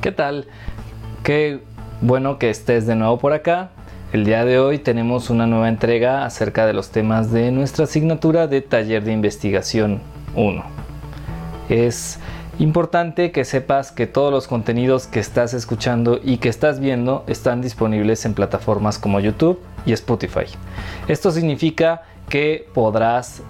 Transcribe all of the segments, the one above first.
¿Qué tal? Qué bueno que estés de nuevo por acá. El día de hoy tenemos una nueva entrega acerca de los temas de nuestra asignatura de taller de investigación 1. Es importante que sepas que todos los contenidos que estás escuchando y que estás viendo están disponibles en plataformas como YouTube y Spotify. Esto significa que podrás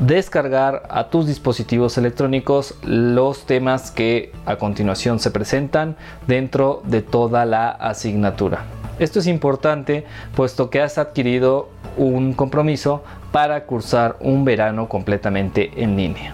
descargar a tus dispositivos electrónicos los temas que a continuación se presentan dentro de toda la asignatura. Esto es importante puesto que has adquirido un compromiso para cursar un verano completamente en línea.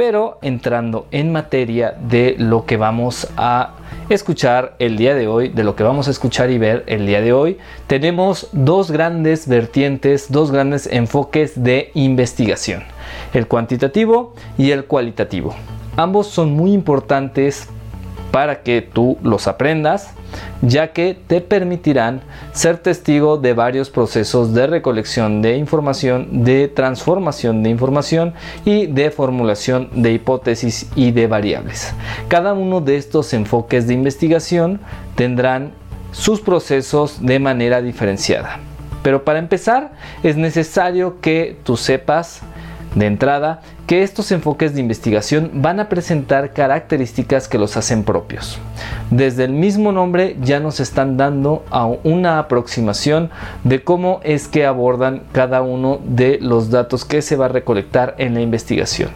Pero entrando en materia de lo que vamos a escuchar el día de hoy, de lo que vamos a escuchar y ver el día de hoy, tenemos dos grandes vertientes, dos grandes enfoques de investigación, el cuantitativo y el cualitativo. Ambos son muy importantes para que tú los aprendas, ya que te permitirán ser testigo de varios procesos de recolección de información, de transformación de información y de formulación de hipótesis y de variables. Cada uno de estos enfoques de investigación tendrán sus procesos de manera diferenciada. Pero para empezar es necesario que tú sepas de entrada que estos enfoques de investigación van a presentar características que los hacen propios. Desde el mismo nombre ya nos están dando una aproximación de cómo es que abordan cada uno de los datos que se va a recolectar en la investigación.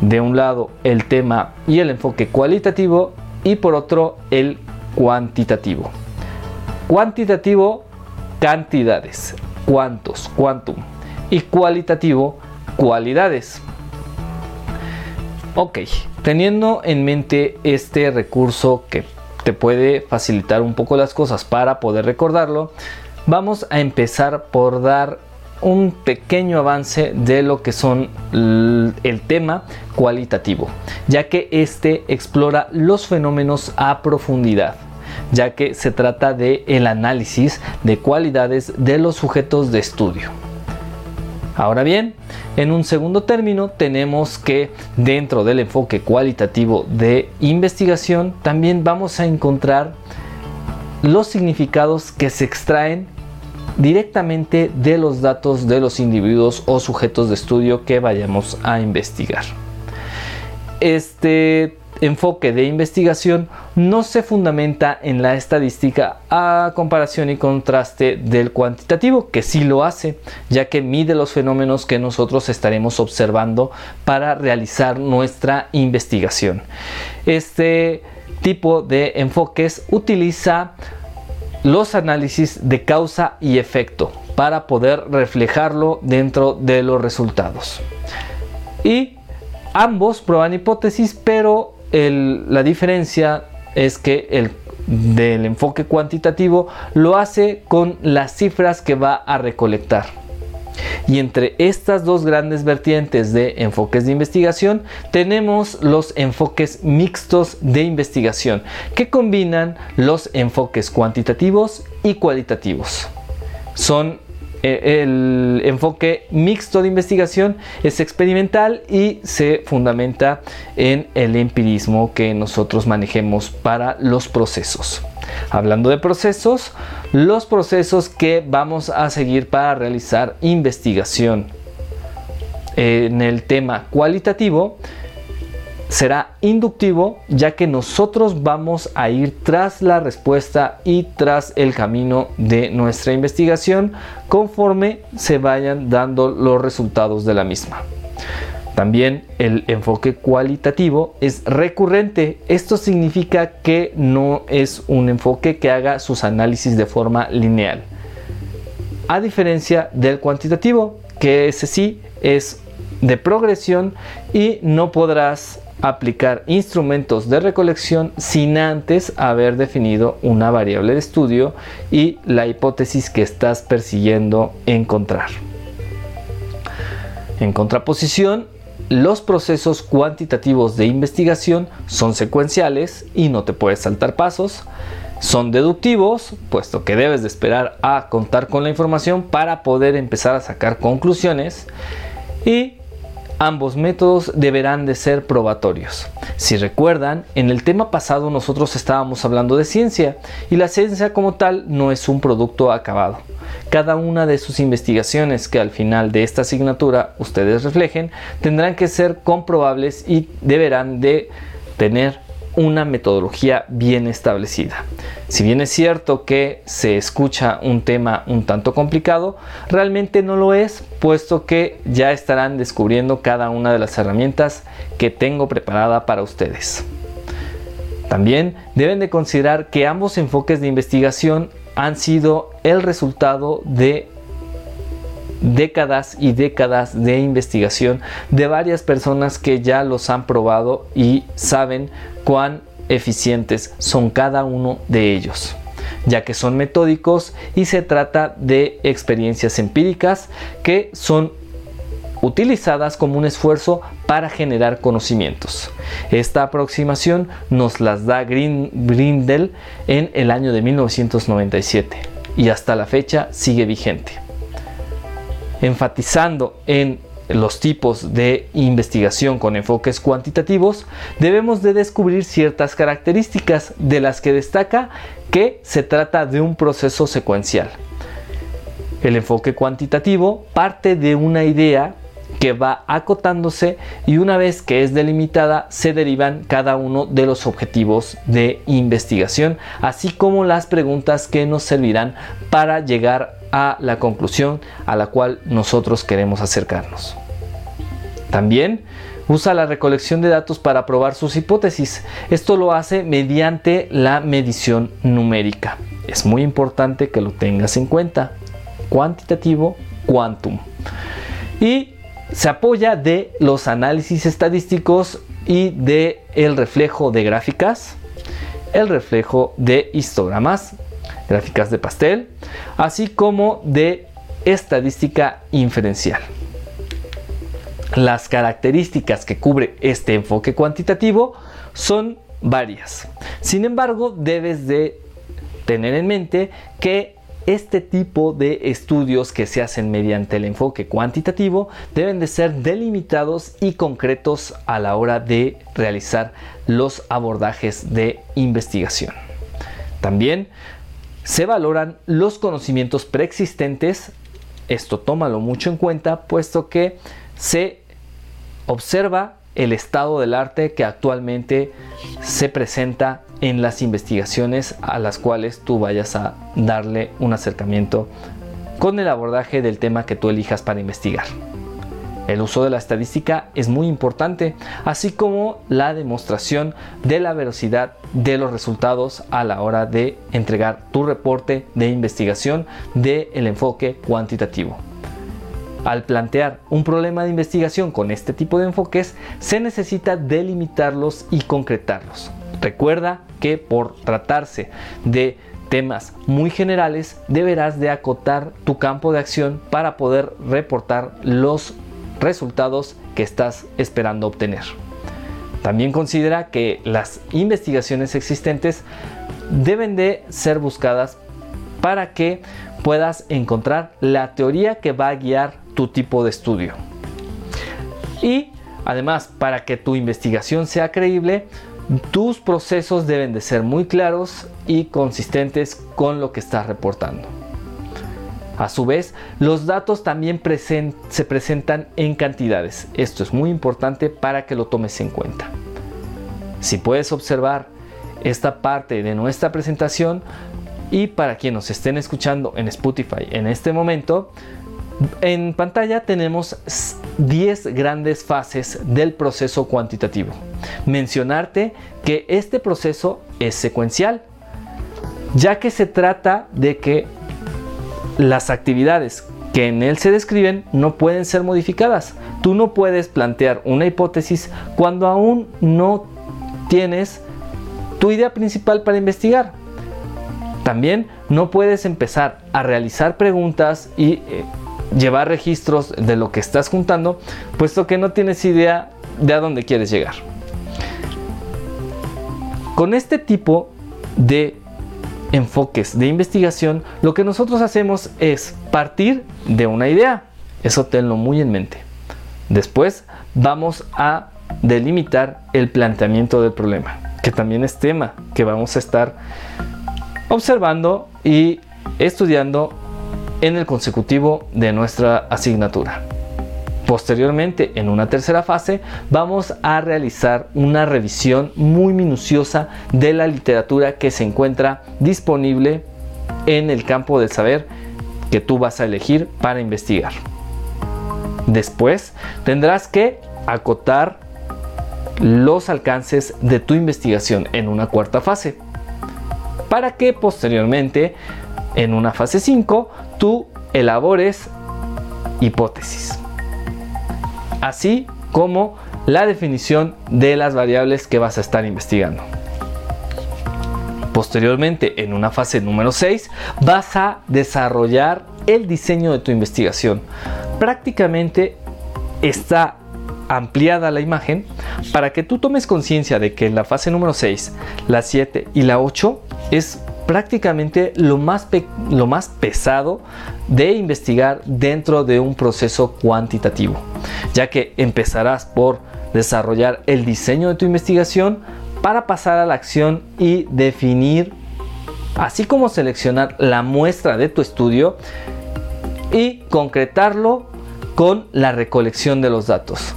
De un lado el tema y el enfoque cualitativo y por otro el cuantitativo. Cuantitativo, cantidades, cuántos, quantum. Y cualitativo, cualidades. Ok, teniendo en mente este recurso que te puede facilitar un poco las cosas para poder recordarlo, vamos a empezar por dar un pequeño avance de lo que son el tema cualitativo, ya que este explora los fenómenos a profundidad ya que se trata de el análisis de cualidades de los sujetos de estudio. Ahora bien, en un segundo término tenemos que dentro del enfoque cualitativo de investigación también vamos a encontrar los significados que se extraen directamente de los datos de los individuos o sujetos de estudio que vayamos a investigar. Este enfoque de investigación no se fundamenta en la estadística a comparación y contraste del cuantitativo, que sí lo hace, ya que mide los fenómenos que nosotros estaremos observando para realizar nuestra investigación. Este tipo de enfoques utiliza los análisis de causa y efecto para poder reflejarlo dentro de los resultados. Y ambos prueban hipótesis, pero la diferencia es que el del enfoque cuantitativo lo hace con las cifras que va a recolectar. Y entre estas dos grandes vertientes de enfoques de investigación tenemos los enfoques mixtos de investigación que combinan los enfoques cuantitativos y cualitativos. Son el enfoque mixto de investigación es experimental y se fundamenta en el empirismo que nosotros manejemos para los procesos. Hablando de procesos, los procesos que vamos a seguir para realizar investigación en el tema cualitativo será inductivo ya que nosotros vamos a ir tras la respuesta y tras el camino de nuestra investigación conforme se vayan dando los resultados de la misma. También el enfoque cualitativo es recurrente. Esto significa que no es un enfoque que haga sus análisis de forma lineal. A diferencia del cuantitativo, que ese sí es de progresión y no podrás aplicar instrumentos de recolección sin antes haber definido una variable de estudio y la hipótesis que estás persiguiendo encontrar. En contraposición, los procesos cuantitativos de investigación son secuenciales y no te puedes saltar pasos. Son deductivos, puesto que debes de esperar a contar con la información para poder empezar a sacar conclusiones. Y ambos métodos deberán de ser probatorios. Si recuerdan, en el tema pasado nosotros estábamos hablando de ciencia y la ciencia como tal no es un producto acabado. Cada una de sus investigaciones que al final de esta asignatura ustedes reflejen tendrán que ser comprobables y deberán de tener una metodología bien establecida. Si bien es cierto que se escucha un tema un tanto complicado, realmente no lo es, puesto que ya estarán descubriendo cada una de las herramientas que tengo preparada para ustedes. También deben de considerar que ambos enfoques de investigación han sido el resultado de décadas y décadas de investigación de varias personas que ya los han probado y saben cuán eficientes son cada uno de ellos ya que son metódicos y se trata de experiencias empíricas que son utilizadas como un esfuerzo para generar conocimientos. Esta aproximación nos las da Grindel en el año de 1997 y hasta la fecha sigue vigente enfatizando en los tipos de investigación con enfoques cuantitativos, debemos de descubrir ciertas características de las que destaca que se trata de un proceso secuencial. El enfoque cuantitativo parte de una idea que va acotándose y una vez que es delimitada se derivan cada uno de los objetivos de investigación, así como las preguntas que nos servirán para llegar a la conclusión a la cual nosotros queremos acercarnos. También usa la recolección de datos para probar sus hipótesis. Esto lo hace mediante la medición numérica. Es muy importante que lo tengas en cuenta. Cuantitativo, quantum. Y se apoya de los análisis estadísticos y de el reflejo de gráficas, el reflejo de histogramas, gráficas de pastel, así como de estadística inferencial. Las características que cubre este enfoque cuantitativo son varias. Sin embargo, debes de tener en mente que este tipo de estudios que se hacen mediante el enfoque cuantitativo deben de ser delimitados y concretos a la hora de realizar los abordajes de investigación. También se valoran los conocimientos preexistentes, esto tómalo mucho en cuenta puesto que se observa el estado del arte que actualmente se presenta en las investigaciones a las cuales tú vayas a darle un acercamiento con el abordaje del tema que tú elijas para investigar. El uso de la estadística es muy importante, así como la demostración de la velocidad de los resultados a la hora de entregar tu reporte de investigación del el enfoque cuantitativo. Al plantear un problema de investigación con este tipo de enfoques, se necesita delimitarlos y concretarlos. Recuerda que por tratarse de temas muy generales, deberás de acotar tu campo de acción para poder reportar los resultados que estás esperando obtener. También considera que las investigaciones existentes deben de ser buscadas para que puedas encontrar la teoría que va a guiar tu tipo de estudio. Y además, para que tu investigación sea creíble, tus procesos deben de ser muy claros y consistentes con lo que estás reportando. A su vez, los datos también se presentan en cantidades. Esto es muy importante para que lo tomes en cuenta. Si puedes observar esta parte de nuestra presentación y para quienes nos estén escuchando en Spotify en este momento, en pantalla tenemos 10 grandes fases del proceso cuantitativo. Mencionarte que este proceso es secuencial, ya que se trata de que las actividades que en él se describen no pueden ser modificadas. Tú no puedes plantear una hipótesis cuando aún no tienes tu idea principal para investigar. También no puedes empezar a realizar preguntas y eh, llevar registros de lo que estás juntando, puesto que no tienes idea de a dónde quieres llegar. Con este tipo de enfoques de investigación, lo que nosotros hacemos es partir de una idea. Eso tenlo muy en mente. Después vamos a delimitar el planteamiento del problema, que también es tema que vamos a estar observando y estudiando en el consecutivo de nuestra asignatura. Posteriormente, en una tercera fase, vamos a realizar una revisión muy minuciosa de la literatura que se encuentra disponible en el campo del saber que tú vas a elegir para investigar. Después, tendrás que acotar los alcances de tu investigación en una cuarta fase, para que posteriormente, en una fase 5, tú elabores hipótesis así como la definición de las variables que vas a estar investigando. Posteriormente, en una fase número 6, vas a desarrollar el diseño de tu investigación. Prácticamente está ampliada la imagen para que tú tomes conciencia de que en la fase número 6, la 7 y la 8 es prácticamente lo más, lo más pesado de investigar dentro de un proceso cuantitativo, ya que empezarás por desarrollar el diseño de tu investigación para pasar a la acción y definir, así como seleccionar la muestra de tu estudio y concretarlo con la recolección de los datos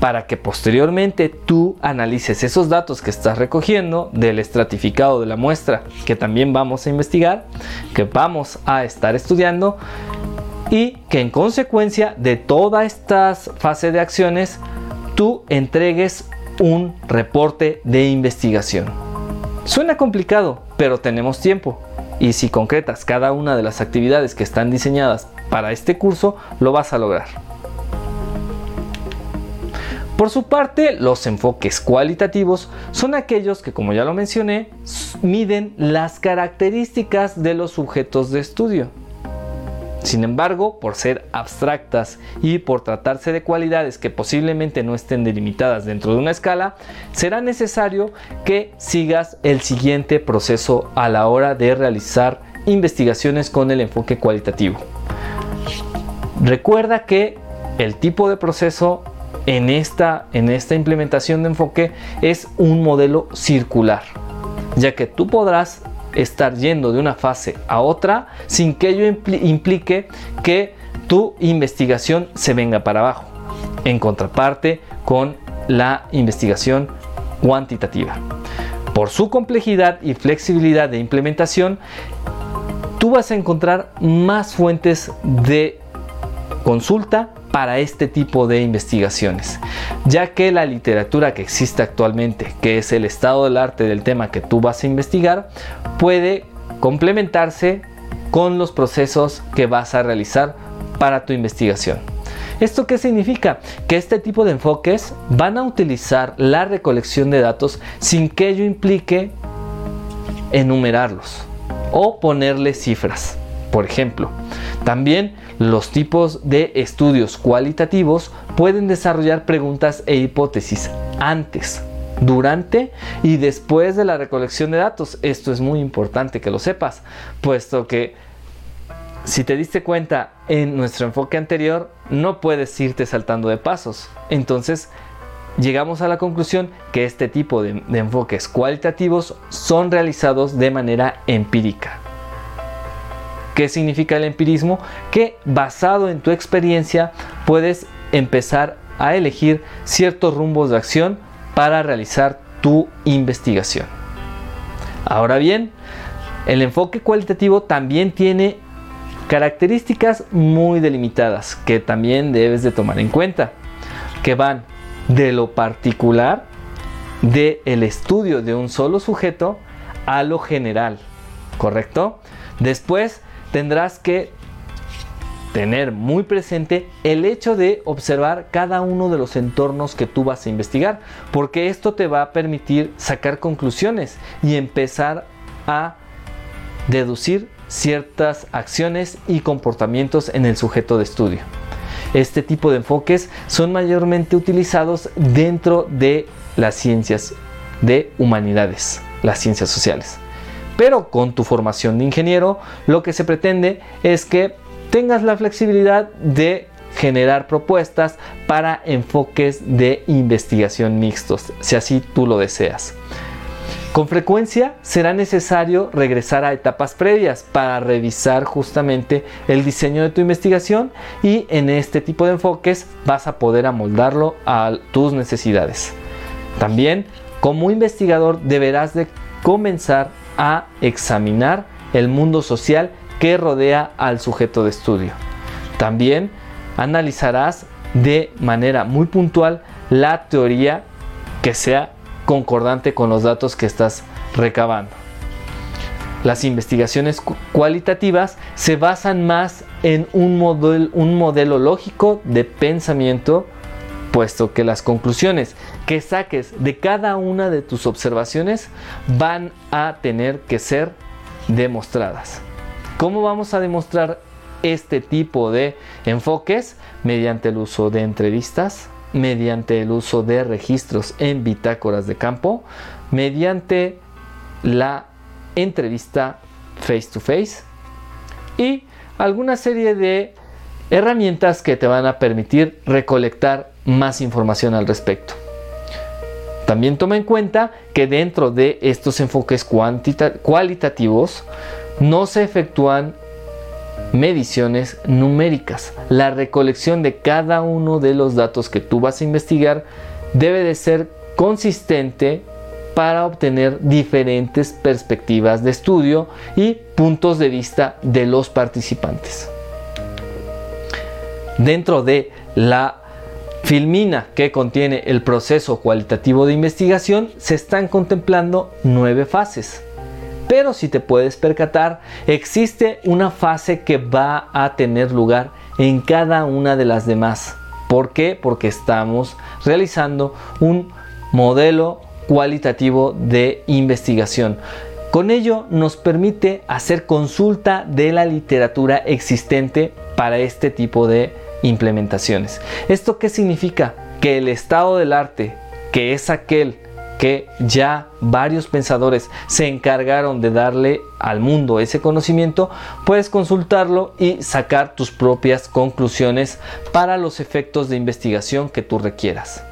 para que posteriormente tú analices esos datos que estás recogiendo del estratificado de la muestra que también vamos a investigar, que vamos a estar estudiando y que en consecuencia de toda esta fase de acciones tú entregues un reporte de investigación. Suena complicado, pero tenemos tiempo y si concretas cada una de las actividades que están diseñadas para este curso, lo vas a lograr. Por su parte, los enfoques cualitativos son aquellos que, como ya lo mencioné, miden las características de los sujetos de estudio. Sin embargo, por ser abstractas y por tratarse de cualidades que posiblemente no estén delimitadas dentro de una escala, será necesario que sigas el siguiente proceso a la hora de realizar investigaciones con el enfoque cualitativo. Recuerda que el tipo de proceso en esta, en esta implementación de enfoque es un modelo circular, ya que tú podrás estar yendo de una fase a otra sin que ello implique que tu investigación se venga para abajo, en contraparte con la investigación cuantitativa. Por su complejidad y flexibilidad de implementación, tú vas a encontrar más fuentes de consulta para este tipo de investigaciones, ya que la literatura que existe actualmente, que es el estado del arte del tema que tú vas a investigar, puede complementarse con los procesos que vas a realizar para tu investigación. ¿Esto qué significa? Que este tipo de enfoques van a utilizar la recolección de datos sin que ello implique enumerarlos o ponerle cifras. Por ejemplo, también los tipos de estudios cualitativos pueden desarrollar preguntas e hipótesis antes, durante y después de la recolección de datos. Esto es muy importante que lo sepas, puesto que si te diste cuenta en nuestro enfoque anterior, no puedes irte saltando de pasos. Entonces, llegamos a la conclusión que este tipo de, enfoques cualitativos son realizados de manera empírica. ¿Qué significa el empirismo? Que basado en tu experiencia puedes empezar a elegir ciertos rumbos de acción para realizar tu investigación. Ahora bien, el enfoque cualitativo también tiene características muy delimitadas que también debes de tomar en cuenta, que van de lo particular el estudio de un solo sujeto a lo general, ¿correcto? Después tendrás que tener muy presente el hecho de observar cada uno de los entornos que tú vas a investigar, porque esto te va a permitir sacar conclusiones y empezar a deducir ciertas acciones y comportamientos en el sujeto de estudio. Este tipo de enfoques son mayormente utilizados dentro de las ciencias de humanidades, las ciencias sociales. Pero con tu formación de ingeniero, lo que se pretende es que tengas la flexibilidad de generar propuestas para enfoques de investigación mixtos, si así tú lo deseas. Con frecuencia será necesario regresar a etapas previas para revisar justamente el diseño de tu investigación y en este tipo de enfoques vas a poder amoldarlo a tus necesidades. También como investigador deberás de comenzar a examinar el mundo social que rodea al sujeto de estudio. También analizarás de manera muy puntual la teoría que sea concordante con los datos que estás recabando. Las investigaciones cualitativas se basan más en un modelo, un modelo lógico de pensamiento, puesto que las conclusiones que saques de cada una de tus observaciones van a tener que ser demostradas. ¿Cómo vamos a demostrar este tipo de enfoques? Mediante el uso de entrevistas, mediante el uso de registros en bitácoras de campo, mediante la entrevista face to face y alguna serie de herramientas que te van a permitir recolectar más información al respecto. También toma en cuenta que dentro de estos enfoques cualitativos no se efectúan mediciones numéricas. La recolección de cada uno de los datos que tú vas a investigar debe de ser consistente para obtener diferentes perspectivas de estudio y puntos de vista de los participantes. Dentro de la filmina que contiene el proceso cualitativo de investigación se están contemplando nueve fases. Pero si te puedes percatar, existe una fase que va a tener lugar en cada una de las demás. ¿Por qué? Porque estamos realizando un modelo cualitativo de investigación. Con ello nos permite hacer consulta de la literatura existente para este tipo de implementaciones. ¿Esto qué significa? Que el estado del arte, que es aquel que ya varios pensadores se encargaron de darle al mundo ese conocimiento, puedes consultarlo y sacar tus propias conclusiones para los efectos de investigación que tú requieras.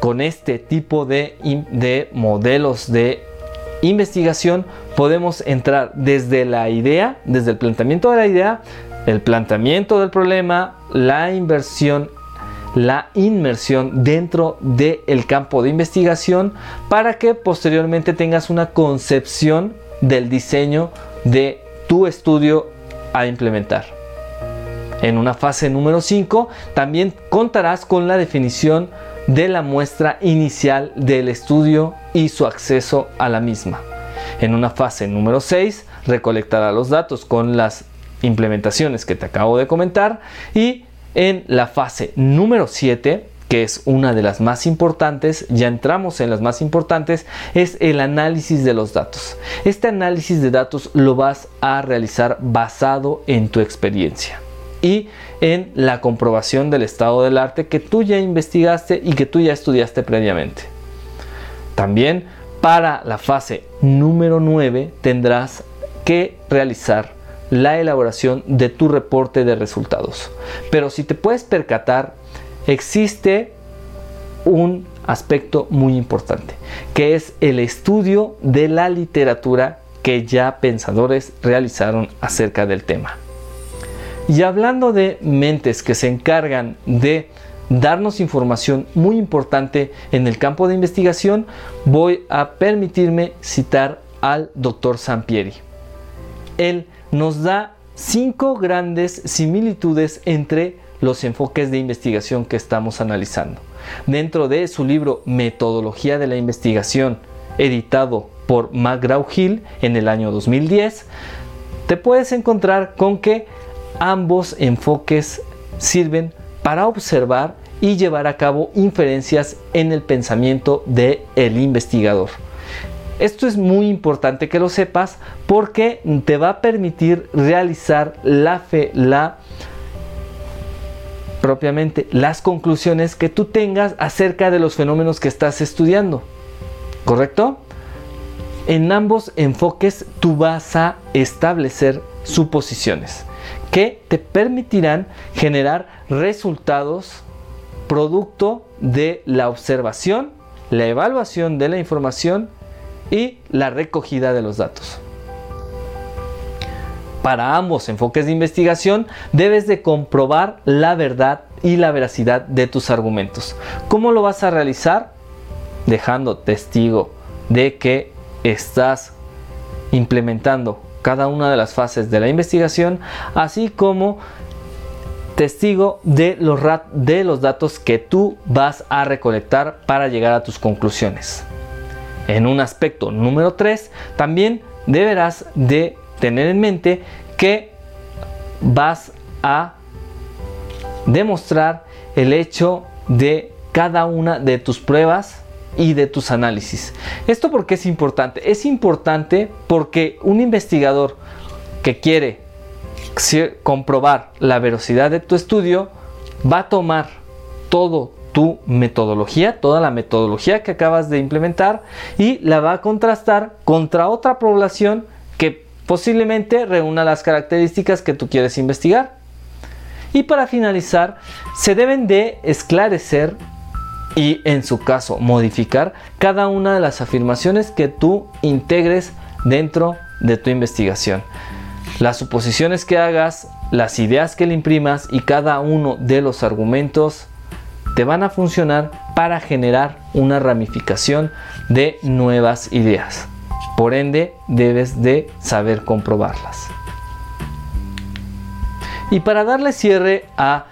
Con este tipo de, de modelos de investigación podemos entrar desde la idea, desde el planteamiento de la idea, el planteamiento del problema, la inversión la inmersión dentro del campo de investigación para que posteriormente tengas una concepción del diseño de tu estudio a implementar. En una fase número 5 también contarás con la definición de la muestra inicial del estudio y su acceso a la misma. En una fase número 6 recolectarás los datos con las implementaciones que te acabo de comentar y en la fase número 7, que es una de las más importantes, ya entramos en las más importantes, es el análisis de los datos. Este análisis de datos lo vas a realizar basado en tu experiencia y en la comprobación del estado del arte que tú ya investigaste y que tú ya estudiaste previamente. También para la fase número 9 tendrás que realizar la elaboración de tu reporte de resultados. Pero si te puedes percatar, existe un aspecto muy importante, que es el estudio de la literatura que ya pensadores realizaron acerca del tema. Y hablando de mentes que se encargan de darnos información muy importante en el campo de investigación, voy a permitirme citar al doctor Sampieri. Él nos da cinco grandes similitudes entre los enfoques de investigación que estamos analizando. Dentro de su libro Metodología de la Investigación, editado por McGraw-Hill en el año 2010, te puedes encontrar con que ambos enfoques sirven para observar y llevar a cabo inferencias en el pensamiento del el investigador. Esto es muy importante que lo sepas porque te va a permitir realizar la fe, la propiamente las conclusiones que tú tengas acerca de los fenómenos que estás estudiando. ¿Correcto? En ambos enfoques tú vas a establecer suposiciones. que te permitirán generar resultados producto de la observación, la evaluación de la información y la recogida de los datos. Para ambos enfoques de investigación debes de comprobar la verdad y la veracidad de tus argumentos. ¿Cómo lo vas a realizar? Dejando testigo de que estás implementando cada una de las fases de la investigación, así como testigo de los, de los datos que tú vas a recolectar para llegar a tus conclusiones. En un aspecto número 3, también deberás de tener en mente que vas a demostrar el hecho de cada una de tus pruebas y de tus análisis. ¿Esto porque es importante? Es importante porque un investigador que quiere comprobar la velocidad de tu estudio va a tomar todo tu metodología, toda la metodología que acabas de implementar y la va a contrastar contra otra población que posiblemente reúna las características que tú quieres investigar. Y para finalizar, se deben de esclarecer y en su caso modificar cada una de las afirmaciones que tú integres dentro de tu investigación. Las suposiciones que hagas, las ideas que le imprimas y cada uno de los argumentos te van a funcionar para generar una ramificación de nuevas ideas. Por ende, debes de saber comprobarlas. Y para darle cierre a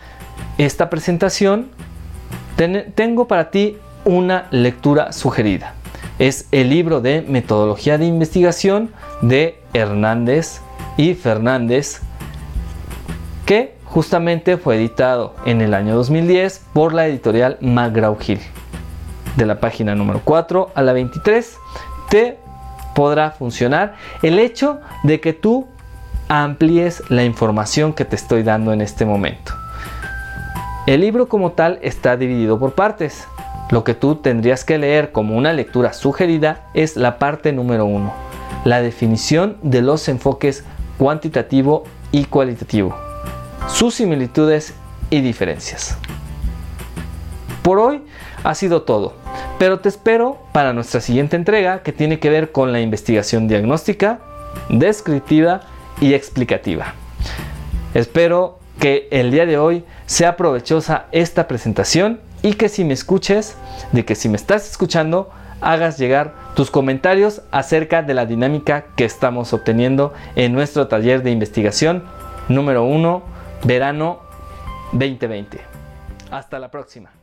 esta presentación, tengo para ti una lectura sugerida. Es el libro de Metodología de Investigación de Hernández y Fernández, que justamente fue editado en el año 2010 por la editorial McGraw-Hill. De la página número 4 a la 23 te podrá funcionar el hecho de que tú amplíes la información que te estoy dando en este momento. El libro como tal está dividido por partes. Lo que tú tendrías que leer como una lectura sugerida es la parte número 1, la definición de los enfoques cuantitativo y cualitativo, sus similitudes y diferencias. Por hoy ha sido todo, pero te espero para nuestra siguiente entrega que tiene que ver con la investigación diagnóstica, descriptiva y explicativa. Espero que el día de hoy sea provechosa esta presentación y que si me escuches, de que si me estás escuchando, hagas llegar tus comentarios acerca de la dinámica que estamos obteniendo en nuestro taller de investigación número 1, verano 2020. Hasta la próxima.